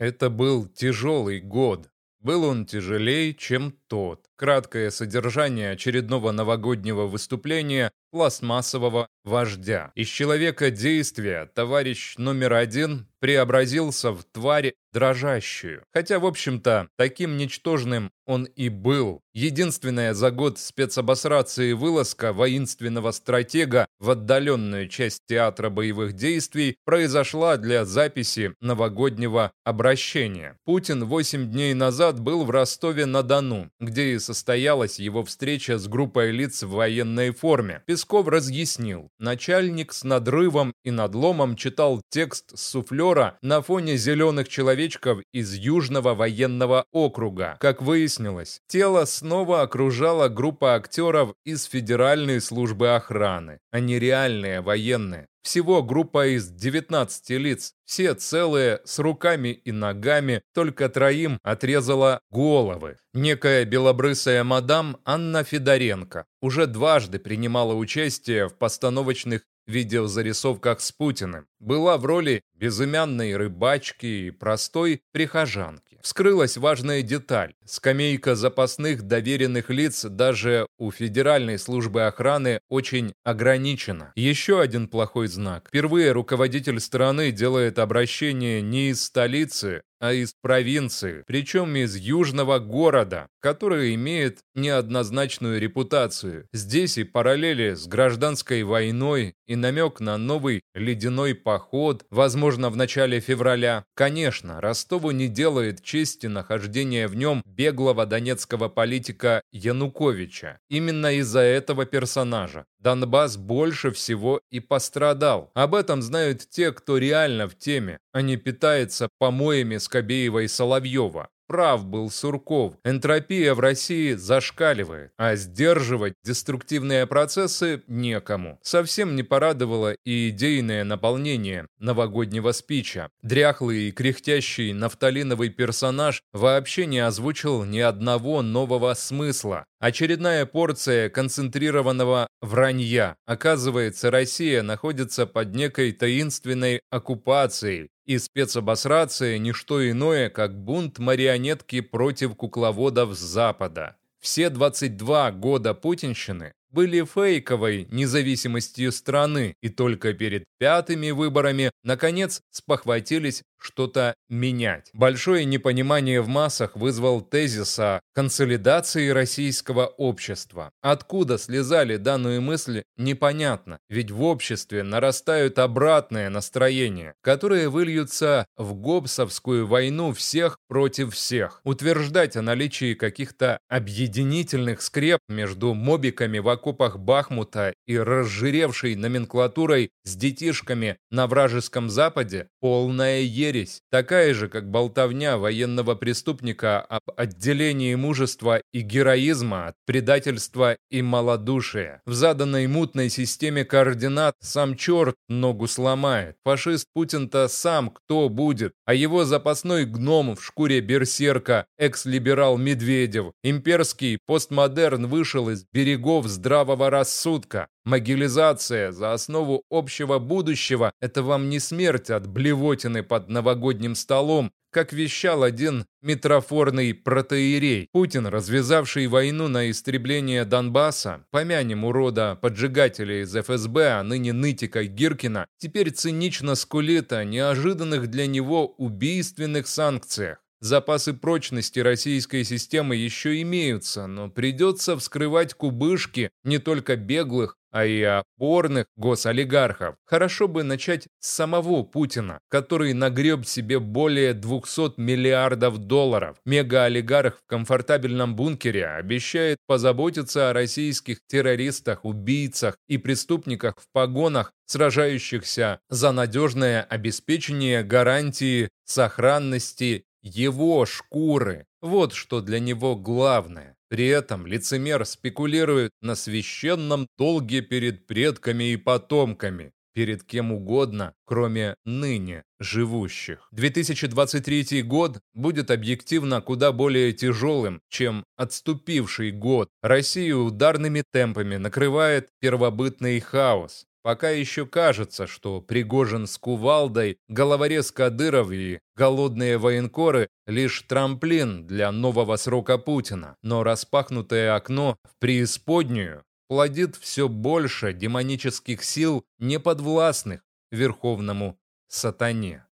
Это был тяжелый год. Был он тяжелее, чем тот. Краткое содержание очередного новогоднего выступления пластмассового вождя. Из человека действия товарищ номер один преобразился в тварь дрожащую. Хотя, в общем-то, таким ничтожным он и был. Единственная за год спецобосрации вылазка воинственного стратега в отдаленную часть театра боевых действий произошла для записи новогоднего обращения. Путин 8 дней назад был в Ростове-на-Дону, где и состоялась его встреча с группой лиц в военной форме. Песков разъяснил. Начальник с надрывом и надломом читал текст суфлера на фоне зеленых человечков из Южного военного округа. Как выяснилось, тело снова окружала группа актеров из Федеральной службы охраны, а не реальные военные. Всего группа из 19 лиц, все целые, с руками и ногами, только троим отрезала головы. Некая белобрысая мадам Анна Федоренко уже дважды принимала участие в постановочных видеозарисовках с Путиным. Была в роли безымянной рыбачки и простой прихожанки. Вскрылась важная деталь. Скамейка запасных доверенных лиц даже у Федеральной службы охраны очень ограничена. Еще один плохой знак. Впервые руководитель страны делает обращение не из столицы, а из провинции, причем из южного города, который имеет неоднозначную репутацию. Здесь и параллели с гражданской войной, и намек на новый ледяной поход, возможно, в начале февраля. Конечно, Ростову не делает чести нахождение в нем беглого донецкого политика Януковича. Именно из-за этого персонажа. Донбасс больше всего и пострадал. Об этом знают те, кто реально в теме, а не питается помоями Скобеева и Соловьева. Прав был Сурков. Энтропия в России зашкаливает, а сдерживать деструктивные процессы некому. Совсем не порадовало и идейное наполнение новогоднего спича. Дряхлый и кряхтящий нафталиновый персонаж вообще не озвучил ни одного нового смысла. Очередная порция концентрированного вранья. Оказывается, Россия находится под некой таинственной оккупацией, и спецобосрация – не что иное, как бунт марионетки против кукловодов Запада. Все 22 года путинщины были фейковой независимостью страны, и только перед пятыми выборами, наконец, спохватились что-то менять. Большое непонимание в массах вызвал тезис о консолидации российского общества. Откуда слезали данную мысль, непонятно, ведь в обществе нарастают обратные настроения, которые выльются в гоббсовскую войну всех против всех. Утверждать о наличии каких-то объединительных скреп между мобиками в окопах Бахмута и разжиревшей номенклатурой с детишками на вражеском западе – полная ересь такая же, как болтовня военного преступника об отделении мужества и героизма от предательства и малодушия. В заданной мутной системе координат сам черт ногу сломает. Фашист Путин-то сам кто будет, а его запасной гном в шкуре берсерка, экс-либерал Медведев, имперский постмодерн вышел из берегов здравого рассудка. Могилизация за основу общего будущего – это вам не смерть от блевотины под новогодним столом, как вещал один митрофорный протеерей. Путин, развязавший войну на истребление Донбасса, помянем урода поджигателя из ФСБ, а ныне нытика Гиркина, теперь цинично скулит о неожиданных для него убийственных санкциях. Запасы прочности российской системы еще имеются, но придется вскрывать кубышки не только беглых, а и опорных госолигархов. Хорошо бы начать с самого Путина, который нагреб себе более 200 миллиардов долларов. Мегаолигарх в комфортабельном бункере обещает позаботиться о российских террористах, убийцах и преступниках в погонах, сражающихся за надежное обеспечение гарантии сохранности его шкуры. Вот что для него главное. При этом лицемер спекулирует на священном долге перед предками и потомками, перед кем угодно, кроме ныне живущих. 2023 год будет объективно куда более тяжелым, чем отступивший год. Россию ударными темпами накрывает первобытный хаос. Пока еще кажется, что Пригожин с Кувалдой, головорез Кадыров и голодные военкоры – лишь трамплин для нового срока Путина. Но распахнутое окно в преисподнюю плодит все больше демонических сил, неподвластных верховному сатане.